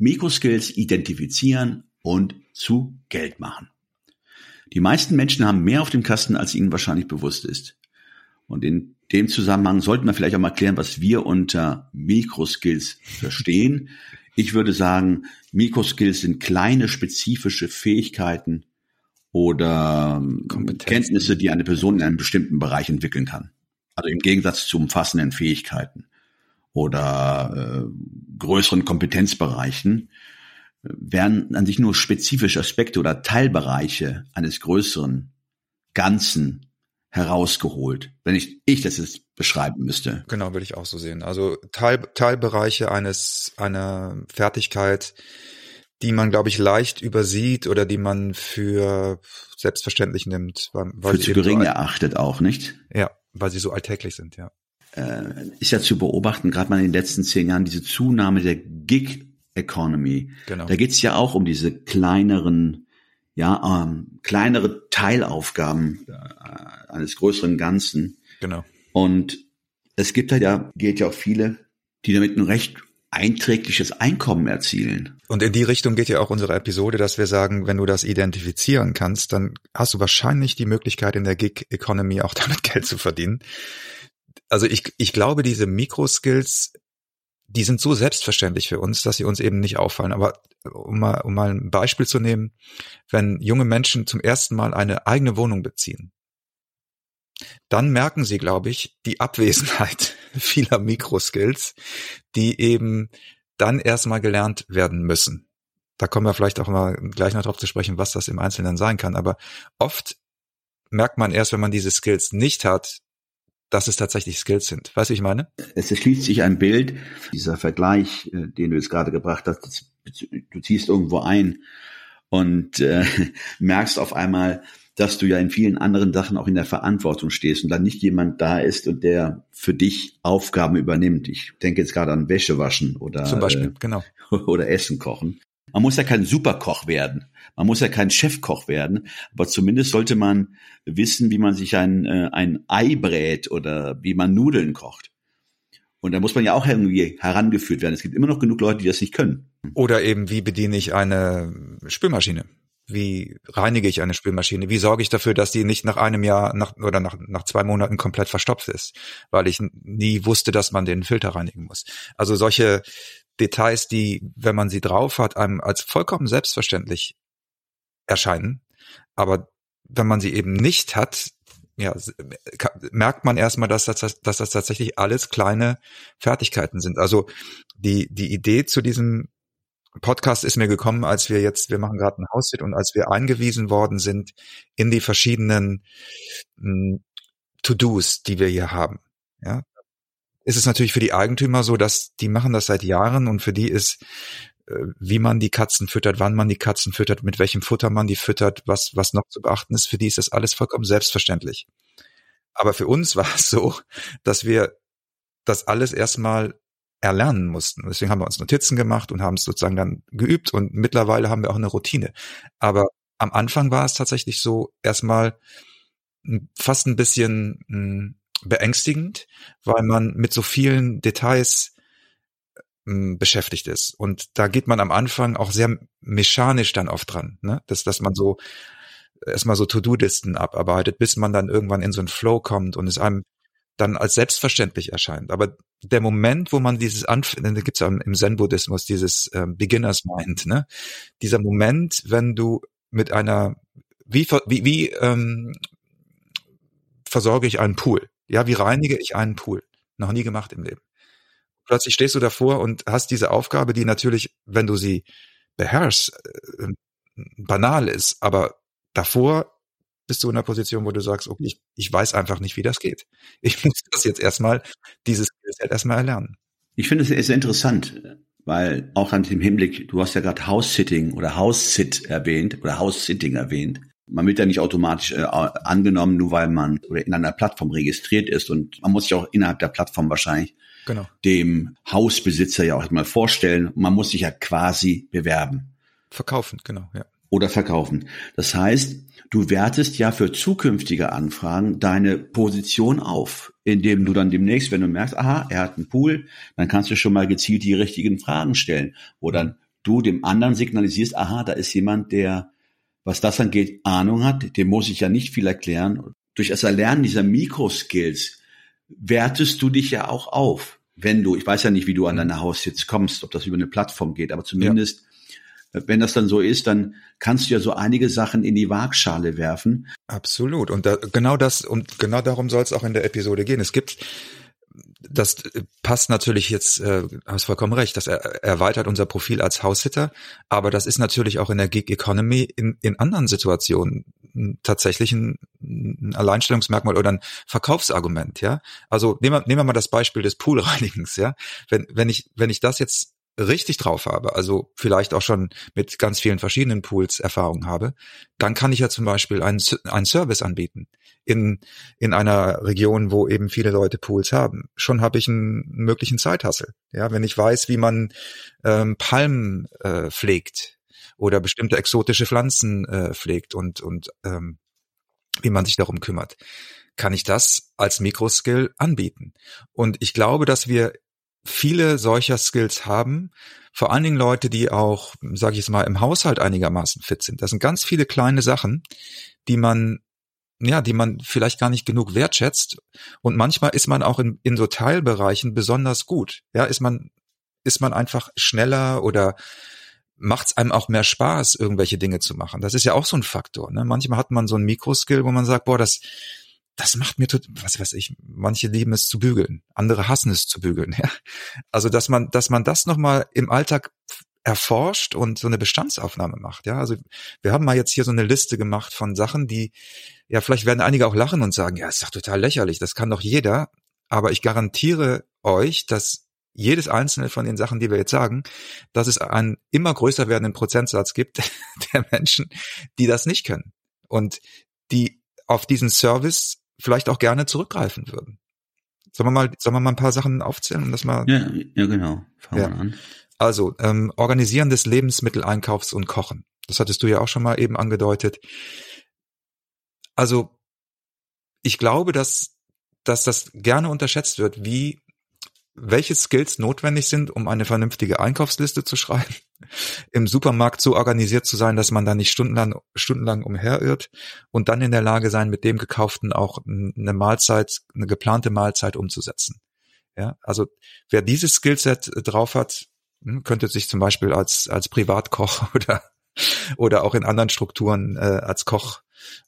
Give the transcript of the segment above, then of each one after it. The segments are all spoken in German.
Mikroskills identifizieren und zu Geld machen. Die meisten Menschen haben mehr auf dem Kasten, als ihnen wahrscheinlich bewusst ist. Und in dem Zusammenhang sollten wir vielleicht auch mal klären, was wir unter Mikroskills verstehen. Ich würde sagen, Mikroskills sind kleine spezifische Fähigkeiten oder Kenntnisse, die eine Person in einem bestimmten Bereich entwickeln kann. Also im Gegensatz zu umfassenden Fähigkeiten oder äh, größeren Kompetenzbereichen werden an sich nur spezifische Aspekte oder Teilbereiche eines größeren Ganzen herausgeholt, wenn ich, ich das jetzt beschreiben müsste. Genau, würde ich auch so sehen. Also Teil, Teilbereiche eines, einer Fertigkeit, die man, glaube ich, leicht übersieht oder die man für selbstverständlich nimmt. Weil, weil für zu gering erachtet auch, nicht? Ja, weil sie so alltäglich sind, ja äh, ist ja zu beobachten, gerade mal in den letzten zehn Jahren, diese Zunahme der Gig Economy. Genau. Da geht es ja auch um diese kleineren, ja, ähm, kleinere Teilaufgaben äh, eines größeren Ganzen. Genau. Und es gibt halt ja, geht ja auch viele, die damit ein recht einträgliches Einkommen erzielen. Und in die Richtung geht ja auch unsere Episode, dass wir sagen, wenn du das identifizieren kannst, dann hast du wahrscheinlich die Möglichkeit in der Gig Economy auch damit Geld zu verdienen also ich, ich glaube, diese Mikroskills, die sind so selbstverständlich für uns, dass sie uns eben nicht auffallen. Aber um mal, um mal ein Beispiel zu nehmen, wenn junge Menschen zum ersten Mal eine eigene Wohnung beziehen, dann merken sie, glaube ich, die Abwesenheit vieler Mikroskills, die eben dann erstmal gelernt werden müssen. Da kommen wir vielleicht auch mal gleich noch drauf zu sprechen, was das im Einzelnen sein kann. Aber oft merkt man erst, wenn man diese Skills nicht hat, dass es tatsächlich Skills sind. Weißt du, ich meine? Es erschließt sich ein Bild, dieser Vergleich, äh, den du jetzt gerade gebracht hast, du ziehst irgendwo ein und äh, merkst auf einmal, dass du ja in vielen anderen Sachen auch in der Verantwortung stehst und dann nicht jemand da ist und der für dich Aufgaben übernimmt. Ich denke jetzt gerade an Wäsche waschen oder zum Beispiel, äh, genau. oder Essen kochen. Man muss ja kein Superkoch werden. Man muss ja kein Chefkoch werden. Aber zumindest sollte man wissen, wie man sich ein, äh, ein Ei brät oder wie man Nudeln kocht. Und da muss man ja auch irgendwie herangeführt werden. Es gibt immer noch genug Leute, die das nicht können. Oder eben, wie bediene ich eine Spülmaschine? Wie reinige ich eine Spülmaschine? Wie sorge ich dafür, dass die nicht nach einem Jahr nach, oder nach, nach zwei Monaten komplett verstopft ist? Weil ich nie wusste, dass man den Filter reinigen muss. Also solche, Details, die, wenn man sie drauf hat, einem als vollkommen selbstverständlich erscheinen. Aber wenn man sie eben nicht hat, ja, merkt man erstmal, dass das, dass das tatsächlich alles kleine Fertigkeiten sind. Also die, die Idee zu diesem Podcast ist mir gekommen, als wir jetzt, wir machen gerade ein Haushit und als wir eingewiesen worden sind in die verschiedenen hm, To-Dos, die wir hier haben. Ja, ist es natürlich für die Eigentümer so, dass die machen das seit Jahren und für die ist, äh, wie man die Katzen füttert, wann man die Katzen füttert, mit welchem Futter man die füttert, was, was noch zu beachten ist, für die ist das alles vollkommen selbstverständlich. Aber für uns war es so, dass wir das alles erstmal erlernen mussten. Deswegen haben wir uns Notizen gemacht und haben es sozusagen dann geübt und mittlerweile haben wir auch eine Routine. Aber am Anfang war es tatsächlich so, erstmal fast ein bisschen beängstigend, weil man mit so vielen Details äh, beschäftigt ist. Und da geht man am Anfang auch sehr mechanisch dann oft dran, ne? dass, dass man so erstmal so To-Do-Listen abarbeitet, bis man dann irgendwann in so einen Flow kommt und es einem dann als selbstverständlich erscheint. Aber der Moment, wo man dieses Anf da gibt's ja im Zen-Buddhismus dieses ähm, Beginners Mind, ne? Dieser Moment, wenn du mit einer wie wie, wie ähm, versorge ich einen Pool? Ja, wie reinige ich einen Pool? Noch nie gemacht im Leben. Plötzlich stehst du davor und hast diese Aufgabe, die natürlich, wenn du sie beherrschst, äh, banal ist, aber davor bist du in einer Position, wo du sagst, okay, ich, ich weiß einfach nicht, wie das geht. Ich muss das jetzt erstmal, dieses Skillset erstmal erlernen. Ich finde es sehr interessant, weil auch an dem Hinblick, du hast ja gerade House-Sitting oder House-Sit erwähnt oder House-Sitting erwähnt. Man wird ja nicht automatisch äh, angenommen, nur weil man oder in einer Plattform registriert ist und man muss sich auch innerhalb der Plattform wahrscheinlich genau. dem Hausbesitzer ja auch mal vorstellen. Man muss sich ja quasi bewerben. Verkaufen, genau, ja. Oder verkaufen. Das heißt, du wertest ja für zukünftige Anfragen deine Position auf, indem du dann demnächst, wenn du merkst, aha, er hat einen Pool, dann kannst du schon mal gezielt die richtigen Fragen stellen, wo dann du dem anderen signalisierst, aha, da ist jemand, der, was das angeht, Ahnung hat, dem muss ich ja nicht viel erklären. Durch das Erlernen dieser Mikroskills wertest du dich ja auch auf. Wenn du, ich weiß ja nicht, wie du an deine Haus jetzt kommst, ob das über eine Plattform geht, aber zumindest ja wenn das dann so ist, dann kannst du ja so einige Sachen in die Waagschale werfen. Absolut. Und da, genau das, und genau darum soll es auch in der Episode gehen. Es gibt das passt natürlich jetzt, äh, hast vollkommen recht, das er, erweitert unser Profil als Haussitter, aber das ist natürlich auch in der Gig Economy in, in anderen Situationen tatsächlich ein, ein Alleinstellungsmerkmal oder ein Verkaufsargument, ja. Also nehmen wir, nehmen wir mal das Beispiel des Poolreinigens, ja. Wenn, wenn ich, wenn ich das jetzt richtig drauf habe, also vielleicht auch schon mit ganz vielen verschiedenen Pools Erfahrung habe, dann kann ich ja zum Beispiel einen, einen Service anbieten in, in einer Region, wo eben viele Leute Pools haben. Schon habe ich einen möglichen Zeithassel. Ja, wenn ich weiß, wie man ähm, Palmen äh, pflegt oder bestimmte exotische Pflanzen äh, pflegt und, und ähm, wie man sich darum kümmert, kann ich das als Mikroskill anbieten. Und ich glaube, dass wir viele solcher Skills haben, vor allen Dingen Leute, die auch, sage ich jetzt mal, im Haushalt einigermaßen fit sind. Das sind ganz viele kleine Sachen, die man ja, die man vielleicht gar nicht genug wertschätzt. Und manchmal ist man auch in, in so Teilbereichen besonders gut. Ja, ist man, ist man einfach schneller oder macht es einem auch mehr Spaß, irgendwelche Dinge zu machen. Das ist ja auch so ein Faktor. Ne? Manchmal hat man so ein Mikroskill, wo man sagt, boah, das, das macht mir total, was weiß ich, manche lieben es zu bügeln, andere hassen es zu bügeln. Ja? Also dass man, dass man das nochmal im Alltag erforscht und so eine Bestandsaufnahme macht. Ja, also wir haben mal jetzt hier so eine Liste gemacht von Sachen, die, ja, vielleicht werden einige auch lachen und sagen, ja, ist doch total lächerlich, das kann doch jeder. Aber ich garantiere euch, dass jedes einzelne von den Sachen, die wir jetzt sagen, dass es einen immer größer werdenden Prozentsatz gibt der Menschen, die das nicht können und die auf diesen Service vielleicht auch gerne zurückgreifen würden. Sollen wir mal, sollen wir mal ein paar Sachen aufzählen, um das mal? Ja, ja genau. Fangen ja. wir an. Also, ähm, Organisieren des Lebensmitteleinkaufs und Kochen. Das hattest du ja auch schon mal eben angedeutet. Also, ich glaube, dass, dass das gerne unterschätzt wird, wie welche Skills notwendig sind, um eine vernünftige Einkaufsliste zu schreiben, im Supermarkt so organisiert zu sein, dass man da nicht stundenlang, stundenlang umherirrt und dann in der Lage sein, mit dem Gekauften auch eine Mahlzeit, eine geplante Mahlzeit umzusetzen. Ja, also wer dieses Skillset drauf hat, hm, könnte sich zum Beispiel als, als Privatkoch oder, oder auch in anderen Strukturen äh, als Koch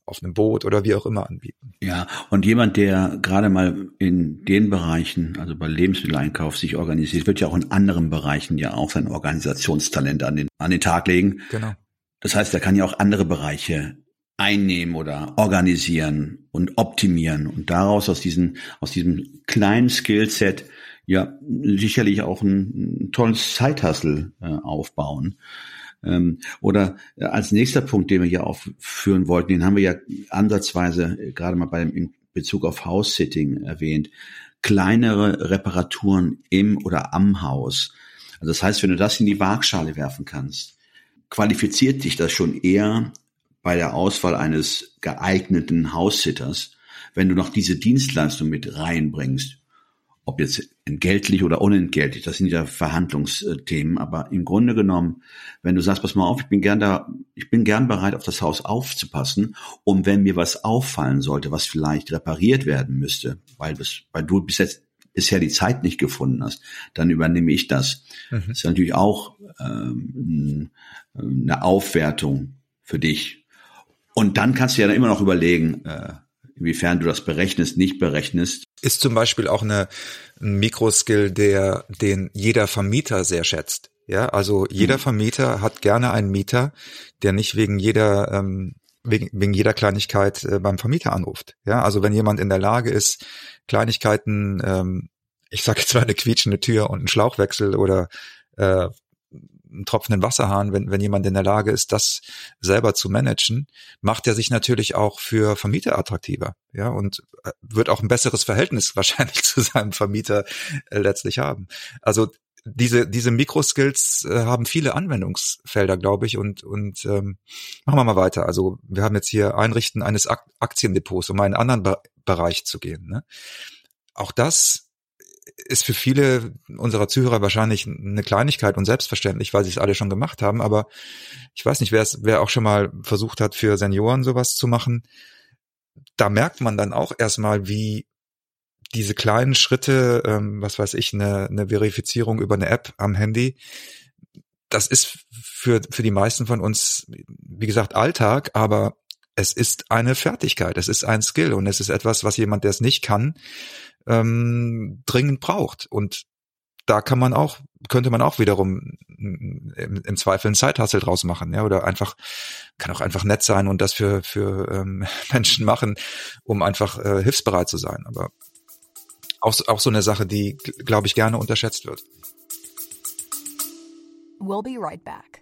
auf einem Boot oder wie auch immer anbieten. Ja, und jemand, der gerade mal in den Bereichen, also bei Lebensmitteleinkauf sich organisiert, wird ja auch in anderen Bereichen ja auch sein Organisationstalent an den, an den Tag legen. Genau. Das heißt, er kann ja auch andere Bereiche einnehmen oder organisieren und optimieren und daraus aus diesem, aus diesem kleinen Skillset ja sicherlich auch ein, ein tolles Zeithassel äh, aufbauen. Ähm, oder äh, als nächster Punkt, den wir hier aufführen wollten, den haben wir ja ansatzweise äh, gerade mal beim in Bezug auf House-Sitting erwähnt. Kleinere Reparaturen im oder am Haus. Also das heißt, wenn du das in die Waagschale werfen kannst, qualifiziert dich das schon eher bei der Auswahl eines geeigneten House-Sitters, wenn du noch diese Dienstleistung mit reinbringst ob jetzt entgeltlich oder unentgeltlich, das sind ja Verhandlungsthemen, aber im Grunde genommen, wenn du sagst, pass mal auf, ich bin gern da, ich bin gern bereit, auf das Haus aufzupassen, um wenn mir was auffallen sollte, was vielleicht repariert werden müsste, weil, bis, weil du bis jetzt bisher die Zeit nicht gefunden hast, dann übernehme ich das. Mhm. Das ist natürlich auch ähm, eine Aufwertung für dich. Und dann kannst du ja dann immer noch überlegen, äh, inwiefern du das berechnest, nicht berechnest. Ist zum Beispiel auch eine, ein Mikroskill, der, den jeder Vermieter sehr schätzt. Ja, also jeder mhm. Vermieter hat gerne einen Mieter, der nicht wegen jeder, ähm, wegen, wegen jeder Kleinigkeit äh, beim Vermieter anruft. Ja, also wenn jemand in der Lage ist, Kleinigkeiten, ähm, ich sage jetzt mal eine quietschende Tür und einen Schlauchwechsel oder äh, einen tropfenden Wasserhahn, wenn, wenn jemand in der Lage ist, das selber zu managen, macht er sich natürlich auch für Vermieter attraktiver, ja, und äh, wird auch ein besseres Verhältnis wahrscheinlich zu seinem Vermieter äh, letztlich haben. Also diese diese Mikroskills äh, haben viele Anwendungsfelder, glaube ich, und und ähm, machen wir mal weiter. Also wir haben jetzt hier Einrichten eines Aktiendepots, um einen anderen Be Bereich zu gehen. Ne? Auch das ist für viele unserer Zuhörer wahrscheinlich eine Kleinigkeit und selbstverständlich, weil sie es alle schon gemacht haben. Aber ich weiß nicht, wer es, wer auch schon mal versucht hat, für Senioren sowas zu machen. Da merkt man dann auch erstmal, wie diese kleinen Schritte, ähm, was weiß ich, eine, eine Verifizierung über eine App am Handy, das ist für, für die meisten von uns, wie gesagt, Alltag, aber es ist eine Fertigkeit, es ist ein Skill und es ist etwas, was jemand, der es nicht kann, ähm, dringend braucht. Und da kann man auch, könnte man auch wiederum im, im Zweifel einen Zeithassel draus machen, ja, oder einfach, kann auch einfach nett sein und das für, für ähm, Menschen machen, um einfach äh, hilfsbereit zu sein. Aber auch, auch so eine Sache, die, glaube ich, gerne unterschätzt wird. We'll be right back.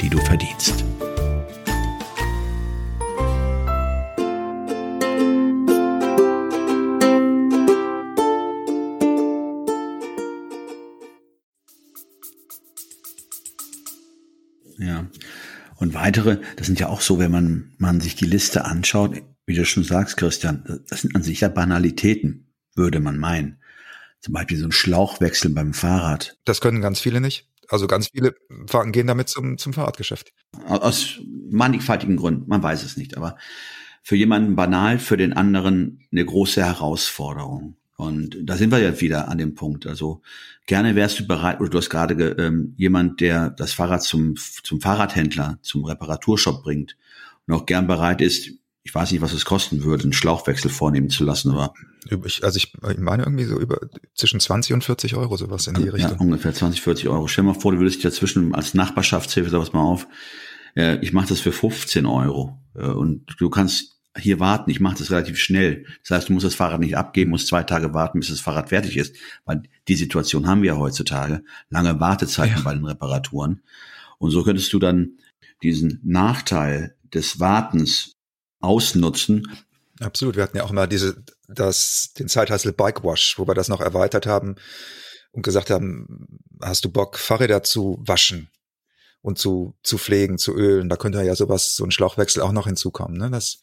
die du verdienst. Und weitere, das sind ja auch so, wenn man, man sich die Liste anschaut, wie du schon sagst, Christian, das sind an sich ja Banalitäten, würde man meinen. Zum Beispiel so ein Schlauchwechsel beim Fahrrad. Das können ganz viele nicht. Also ganz viele gehen damit zum, zum Fahrradgeschäft. Aus mannigfaltigen Gründen, man weiß es nicht. Aber für jemanden banal, für den anderen eine große Herausforderung. Und da sind wir ja wieder an dem Punkt. Also gerne wärst du bereit, oder du hast gerade ähm, jemand, der das Fahrrad zum, zum Fahrradhändler, zum Reparaturshop bringt und auch gern bereit ist, ich weiß nicht, was es kosten würde, einen Schlauchwechsel vornehmen zu lassen, aber. Also ich meine irgendwie so über zwischen 20 und 40 Euro sowas in die Richtung. Ja, ungefähr 20, 40 Euro. Stell dir mal vor, du würdest dich dazwischen als Nachbarschaftshilfe, sag mal auf, äh, ich mache das für 15 Euro. Äh, und du kannst hier warten, ich mache das relativ schnell. Das heißt, du musst das Fahrrad nicht abgeben, musst zwei Tage warten, bis das Fahrrad fertig ist, weil die Situation haben wir ja heutzutage, lange Wartezeiten ja. bei den Reparaturen. Und so könntest du dann diesen Nachteil des Wartens ausnutzen. Absolut, wir hatten ja auch mal diese, das, den Zeithassel Bike Wash, wo wir das noch erweitert haben und gesagt haben, hast du Bock, Fahrräder zu waschen? und zu, zu pflegen, zu ölen. Da könnte ja sowas, so ein Schlauchwechsel auch noch hinzukommen. Ne? Das,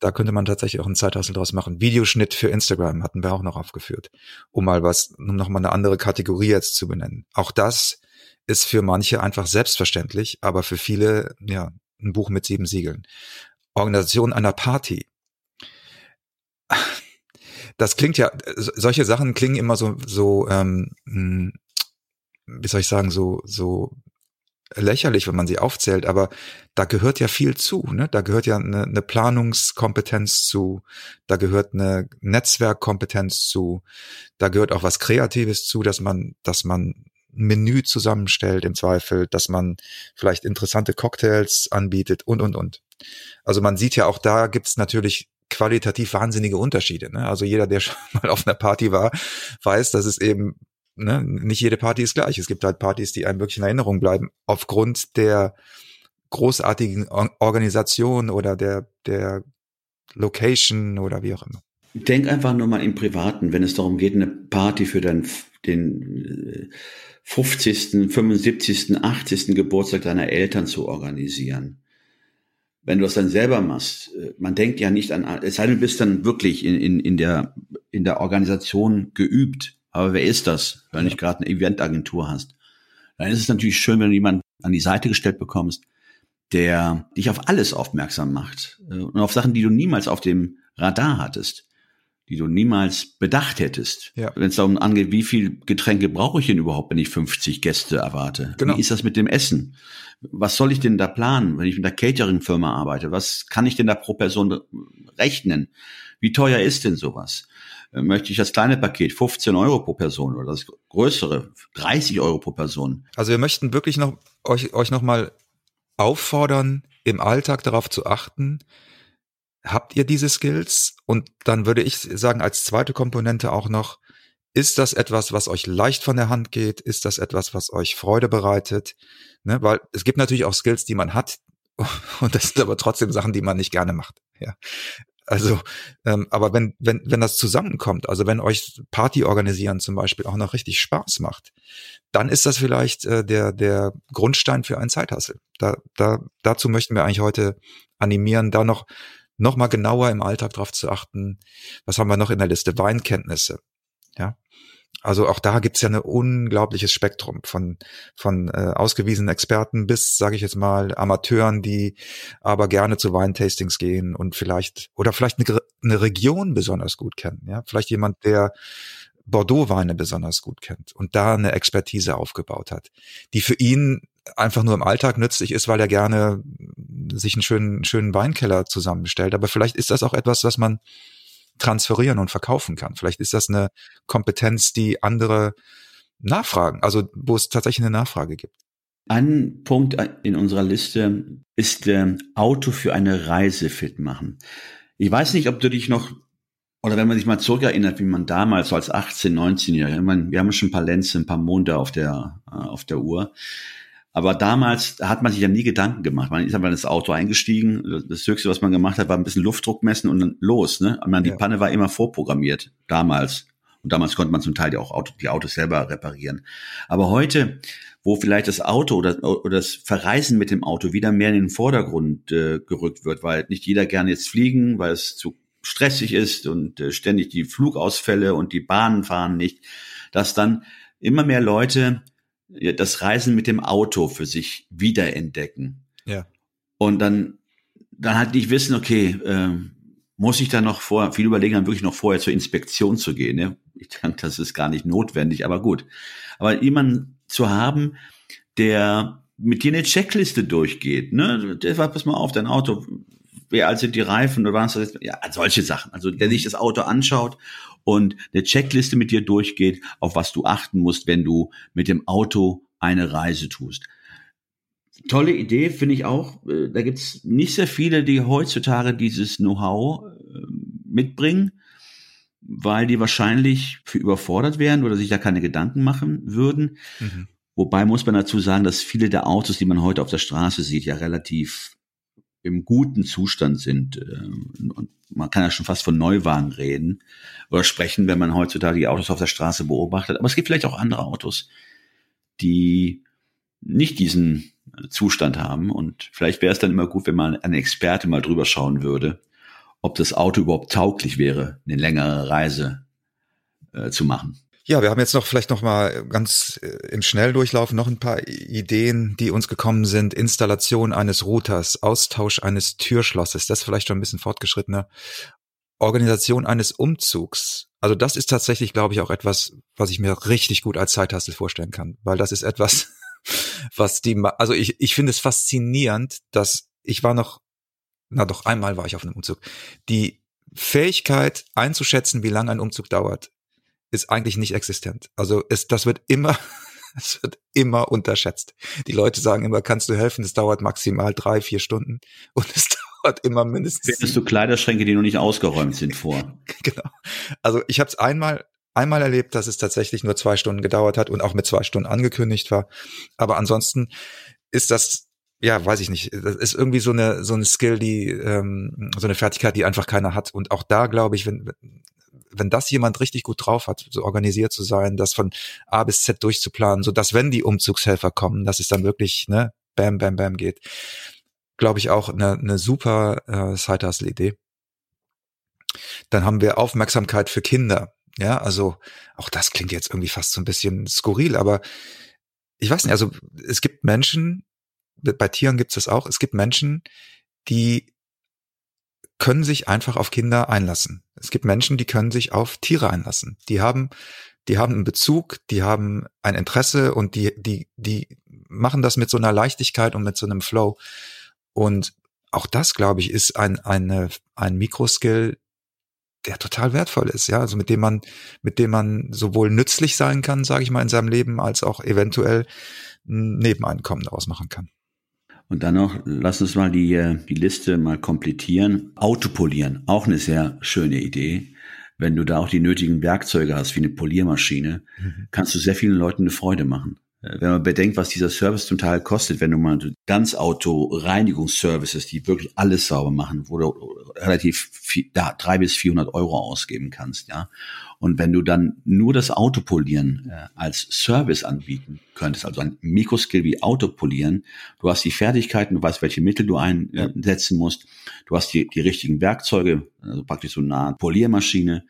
da könnte man tatsächlich auch einen Zeithassel draus machen. Videoschnitt für Instagram hatten wir auch noch aufgeführt, um mal was, um noch mal eine andere Kategorie jetzt zu benennen. Auch das ist für manche einfach selbstverständlich, aber für viele, ja, ein Buch mit sieben Siegeln. Organisation einer Party. Das klingt ja, solche Sachen klingen immer so, so, ähm, hm, wie soll ich sagen, so, so lächerlich, wenn man sie aufzählt, aber da gehört ja viel zu. Ne? Da gehört ja eine, eine Planungskompetenz zu, da gehört eine Netzwerkkompetenz zu, da gehört auch was Kreatives zu, dass man, dass man Menü zusammenstellt im Zweifel, dass man vielleicht interessante Cocktails anbietet und und und. Also man sieht ja auch da gibt's natürlich qualitativ wahnsinnige Unterschiede. Ne? Also jeder, der schon mal auf einer Party war, weiß, dass es eben ne, nicht jede Party ist gleich. Es gibt halt Partys, die einem wirklich in Erinnerung bleiben, aufgrund der großartigen Organisation oder der, der Location oder wie auch immer. Denk einfach nur mal im Privaten, wenn es darum geht, eine Party für dein den 50., 75., 80. Geburtstag deiner Eltern zu organisieren. Wenn du das dann selber machst, äh, man denkt ja nicht an, es sei denn, du bist dann wirklich in, in, in, der, in der Organisation geübt. Aber wer ist das, wenn du nicht gerade eine Eventagentur hast? Dann ist es natürlich schön, wenn du jemanden an die Seite gestellt bekommst, der dich auf alles aufmerksam macht äh, und auf Sachen, die du niemals auf dem Radar hattest die du niemals bedacht hättest. Ja. Wenn es darum angeht, wie viel Getränke brauche ich denn überhaupt, wenn ich 50 Gäste erwarte? Genau. Wie ist das mit dem Essen? Was soll ich denn da planen, wenn ich mit einer Catering-Firma arbeite? Was kann ich denn da pro Person rechnen? Wie teuer ist denn sowas? Äh, möchte ich das kleine Paket 15 Euro pro Person oder das größere 30 Euro pro Person? Also wir möchten wirklich noch euch, euch noch mal auffordern, im Alltag darauf zu achten, habt ihr diese Skills? Und dann würde ich sagen, als zweite Komponente auch noch, ist das etwas, was euch leicht von der Hand geht? Ist das etwas, was euch Freude bereitet? Ne? Weil es gibt natürlich auch Skills, die man hat, und das sind aber trotzdem Sachen, die man nicht gerne macht. Ja. Also, ähm, aber wenn, wenn, wenn das zusammenkommt, also wenn euch Party organisieren zum Beispiel auch noch richtig Spaß macht, dann ist das vielleicht äh, der, der Grundstein für einen Zeithassel. Da, da, dazu möchten wir eigentlich heute animieren, da noch nochmal genauer im Alltag darauf zu achten, was haben wir noch in der Liste? Weinkenntnisse. Ja. Also auch da gibt's ja ein unglaubliches Spektrum von, von äh, ausgewiesenen Experten bis, sage ich jetzt mal, Amateuren, die aber gerne zu Weintastings gehen und vielleicht oder vielleicht eine, eine Region besonders gut kennen. Ja, vielleicht jemand, der Bordeaux-Weine besonders gut kennt und da eine Expertise aufgebaut hat, die für ihn einfach nur im Alltag nützlich ist, weil er gerne sich einen schönen, schönen Weinkeller zusammenstellt. Aber vielleicht ist das auch etwas, was man transferieren und verkaufen kann. Vielleicht ist das eine Kompetenz, die andere nachfragen, also wo es tatsächlich eine Nachfrage gibt. Ein Punkt in unserer Liste ist äh, Auto für eine Reise fit machen. Ich weiß nicht, ob du dich noch oder wenn man sich mal zurückerinnert, wie man damals so als 18, 19-Jähriger, wir haben schon ein paar Lenze, ein paar Monde auf der, äh, auf der Uhr. Aber damals hat man sich ja nie Gedanken gemacht. Man ist einfach in das Auto eingestiegen. Das Höchste, was man gemacht hat, war ein bisschen Luftdruck messen und dann los. Ne? Meine, die ja. Panne war immer vorprogrammiert, damals. Und damals konnte man zum Teil die, auch Auto, die Autos selber reparieren. Aber heute, wo vielleicht das Auto oder, oder das Verreisen mit dem Auto wieder mehr in den Vordergrund äh, gerückt wird, weil nicht jeder gerne jetzt fliegen, weil es zu stressig ist und äh, ständig die Flugausfälle und die Bahnen fahren nicht, dass dann immer mehr Leute das Reisen mit dem Auto für sich wiederentdecken. Ja. Und dann, dann halt nicht wissen, okay, äh, muss ich da noch vor, viele überlegen dann wirklich noch vorher zur Inspektion zu gehen. Ne? Ich denke, das ist gar nicht notwendig, aber gut. Aber jemanden zu haben, der mit dir eine Checkliste durchgeht, ne? Der war, pass mal auf, dein Auto, wie alt sind die Reifen oder was? Ja, solche Sachen. Also der sich das Auto anschaut und eine Checkliste mit dir durchgeht, auf was du achten musst, wenn du mit dem Auto eine Reise tust. Tolle Idee, finde ich auch. Äh, da gibt's nicht sehr viele, die heutzutage dieses Know-how äh, mitbringen, weil die wahrscheinlich für überfordert wären oder sich da keine Gedanken machen würden. Mhm. Wobei muss man dazu sagen, dass viele der Autos, die man heute auf der Straße sieht, ja relativ im guten Zustand sind. Äh, und man kann ja schon fast von Neuwagen reden oder sprechen, wenn man heutzutage die Autos auf der Straße beobachtet. Aber es gibt vielleicht auch andere Autos, die nicht diesen Zustand haben. Und vielleicht wäre es dann immer gut, wenn man ein Experte mal drüber schauen würde, ob das Auto überhaupt tauglich wäre, eine längere Reise äh, zu machen. Ja, wir haben jetzt noch vielleicht noch mal ganz äh, im Schnelldurchlauf noch ein paar Ideen, die uns gekommen sind. Installation eines Routers, Austausch eines Türschlosses, das ist vielleicht schon ein bisschen fortgeschrittener. Organisation eines Umzugs. Also das ist tatsächlich, glaube ich, auch etwas, was ich mir richtig gut als Zeithassel vorstellen kann, weil das ist etwas, was die, also ich, ich finde es faszinierend, dass ich war noch, na doch, einmal war ich auf einem Umzug. Die Fähigkeit einzuschätzen, wie lange ein Umzug dauert, ist eigentlich nicht existent. Also es, das wird immer, es wird immer unterschätzt. Die Leute sagen immer, kannst du helfen? Es dauert maximal drei, vier Stunden und es dauert immer mindestens. Findest du Kleiderschränke, die noch nicht ausgeräumt sind vor? genau. Also ich habe es einmal einmal erlebt, dass es tatsächlich nur zwei Stunden gedauert hat und auch mit zwei Stunden angekündigt war. Aber ansonsten ist das ja, weiß ich nicht. Das ist irgendwie so eine so eine Skill, die ähm, so eine Fertigkeit, die einfach keiner hat. Und auch da glaube ich, wenn wenn das jemand richtig gut drauf hat, so organisiert zu sein, das von A bis Z durchzuplanen, so dass wenn die Umzugshelfer kommen, dass es dann wirklich, ne, bam, bam, bam geht, glaube ich auch eine, eine super äh, Side-Hustle-Idee. Dann haben wir Aufmerksamkeit für Kinder. Ja, also auch das klingt jetzt irgendwie fast so ein bisschen skurril, aber ich weiß nicht, also es gibt Menschen, bei Tieren gibt es das auch, es gibt Menschen, die können sich einfach auf Kinder einlassen. Es gibt Menschen, die können sich auf Tiere einlassen. Die haben, die haben einen Bezug, die haben ein Interesse und die, die, die machen das mit so einer Leichtigkeit und mit so einem Flow. Und auch das, glaube ich, ist ein, eine, ein Mikroskill, der total wertvoll ist, ja, also mit dem man, mit dem man sowohl nützlich sein kann, sage ich mal, in seinem Leben, als auch eventuell ein Nebeneinkommen daraus machen kann. Und dann noch, lass uns mal die, äh, die Liste mal komplettieren. Autopolieren, auch eine sehr schöne Idee. Wenn du da auch die nötigen Werkzeuge hast, wie eine Poliermaschine, mhm. kannst du sehr vielen Leuten eine Freude machen. Äh, wenn man bedenkt, was dieser Service zum Teil kostet, wenn du mal ganz Auto-Reinigungsservices, die wirklich alles sauber machen, wo du relativ viel, ja, drei bis vierhundert Euro ausgeben kannst, ja. Und wenn du dann nur das Autopolieren äh, als Service anbieten könntest, also ein Mikroskill wie Autopolieren, du hast die Fertigkeiten, du weißt, welche Mittel du einsetzen musst, du hast die, die richtigen Werkzeuge, also praktisch so eine Art Poliermaschine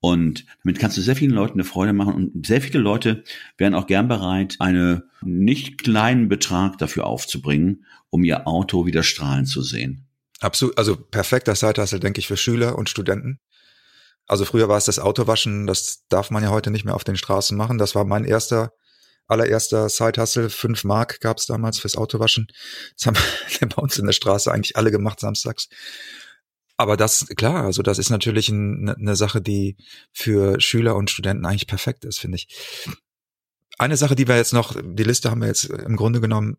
und damit kannst du sehr vielen Leuten eine Freude machen und sehr viele Leute wären auch gern bereit, einen nicht kleinen Betrag dafür aufzubringen, um ihr Auto wieder strahlen zu sehen. Absolut, also perfekter Side-Hustle, denke ich, für Schüler und Studenten. Also früher war es das Autowaschen, das darf man ja heute nicht mehr auf den Straßen machen. Das war mein erster, allererster Side-Hustle. Fünf Mark gab es damals fürs Autowaschen. Das haben bei uns in der Straße eigentlich alle gemacht samstags. Aber das, klar, also das ist natürlich eine ne Sache, die für Schüler und Studenten eigentlich perfekt ist, finde ich. Eine Sache, die wir jetzt noch, die Liste haben wir jetzt im Grunde genommen,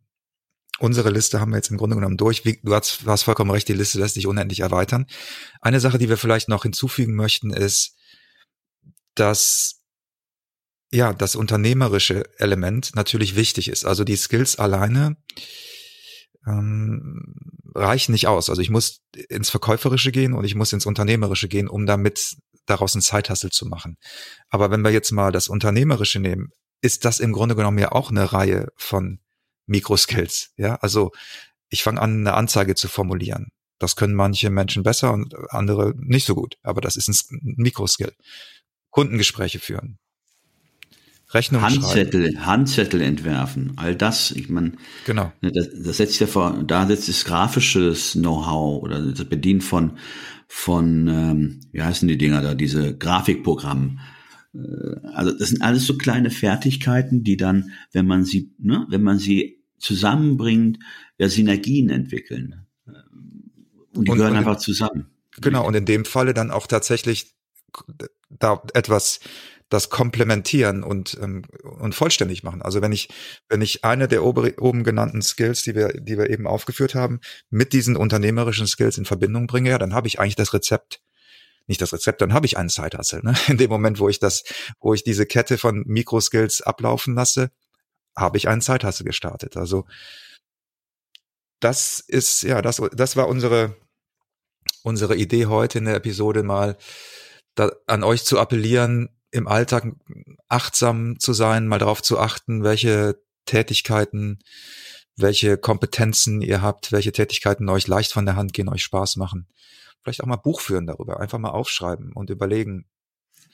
unsere Liste haben wir jetzt im Grunde genommen durch. Du hast, du hast vollkommen recht, die Liste lässt sich unendlich erweitern. Eine Sache, die wir vielleicht noch hinzufügen möchten, ist, dass ja, das unternehmerische Element natürlich wichtig ist. Also die Skills alleine ähm, reichen nicht aus. Also ich muss ins Verkäuferische gehen und ich muss ins Unternehmerische gehen, um damit daraus einen Zeithassel zu machen. Aber wenn wir jetzt mal das Unternehmerische nehmen, ist das im Grunde genommen ja auch eine Reihe von Mikroskills. Ja, also ich fange an, eine Anzeige zu formulieren. Das können manche Menschen besser und andere nicht so gut. Aber das ist ein Mikroskill. Kundengespräche führen, Rechnung Handzettel, schreiben. Handzettel entwerfen, all das, ich meine, genau. Ne, das, das setzt ja vor, da setzt das grafisches Know-how oder das Bedienen von, von, ähm, wie heißen die Dinger da, diese Grafikprogramme. Äh, also das sind alles so kleine Fertigkeiten, die dann, wenn man sie, ne, wenn man sie zusammenbringt, ja Synergien entwickeln. Und die und, gehören und einfach zusammen. Genau, und in dem Falle dann auch tatsächlich da etwas das komplementieren und ähm, und vollständig machen. Also wenn ich wenn ich eine der oben genannten Skills, die wir die wir eben aufgeführt haben, mit diesen unternehmerischen Skills in Verbindung bringe, ja, dann habe ich eigentlich das Rezept nicht das Rezept, dann habe ich einen Side-Hustle. Ne? In dem Moment, wo ich das, wo ich diese Kette von Mikroskills ablaufen lasse, habe ich einen Side-Hustle gestartet. Also das ist, ja, das, das war unsere, unsere Idee heute in der Episode mal, da, an euch zu appellieren, im Alltag achtsam zu sein, mal darauf zu achten, welche Tätigkeiten, welche Kompetenzen ihr habt, welche Tätigkeiten euch leicht von der Hand gehen, euch Spaß machen. Vielleicht auch mal Buch führen darüber, einfach mal aufschreiben und überlegen.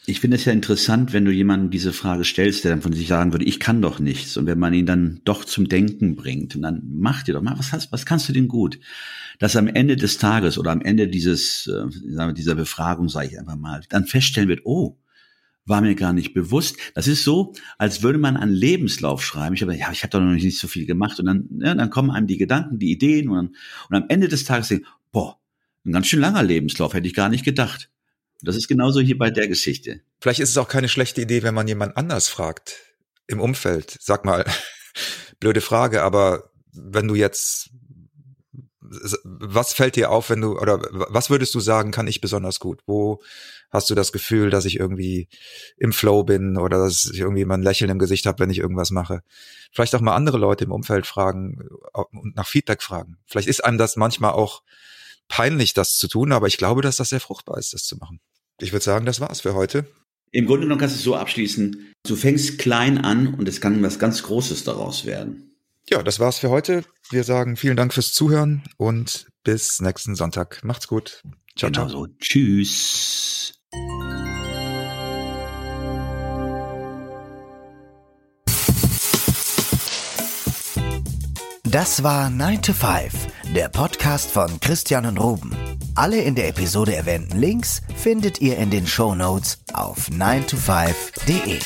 Ich finde es ja interessant, wenn du jemandem diese Frage stellst, der dann von sich sagen würde, ich kann doch nichts. Und wenn man ihn dann doch zum Denken bringt und dann mach dir doch mal, was, hast, was kannst du denn gut? Dass am Ende des Tages oder am Ende dieses, äh, dieser Befragung, sage ich einfach mal, dann feststellen wird, oh, war mir gar nicht bewusst. Das ist so, als würde man einen Lebenslauf schreiben. Ich habe ja, ich habe doch noch nicht so viel gemacht und dann, ja, dann kommen einem die Gedanken, die Ideen und, dann, und am Ende des Tages denken, boah, ein ganz schön langer Lebenslauf, hätte ich gar nicht gedacht. Das ist genauso hier bei der Geschichte. Vielleicht ist es auch keine schlechte Idee, wenn man jemand anders fragt im Umfeld. Sag mal, blöde Frage, aber wenn du jetzt was fällt dir auf, wenn du, oder was würdest du sagen, kann ich besonders gut? Wo hast du das Gefühl, dass ich irgendwie im Flow bin oder dass ich irgendwie mal ein Lächeln im Gesicht habe, wenn ich irgendwas mache? Vielleicht auch mal andere Leute im Umfeld fragen und nach Feedback fragen. Vielleicht ist einem das manchmal auch peinlich, das zu tun, aber ich glaube, dass das sehr fruchtbar ist, das zu machen. ich würde sagen, das war's für heute. Im Grunde genommen kannst du es so abschließen. Du fängst klein an und es kann was ganz Großes daraus werden. Ja, das war's für heute. Wir sagen vielen Dank fürs Zuhören und bis nächsten Sonntag. Macht's gut. Ciao, genau ciao. So. Tschüss. Das war 9 to 5, der Podcast von Christian und Ruben. Alle in der Episode erwähnten Links findet ihr in den Show Notes auf 9to5.de.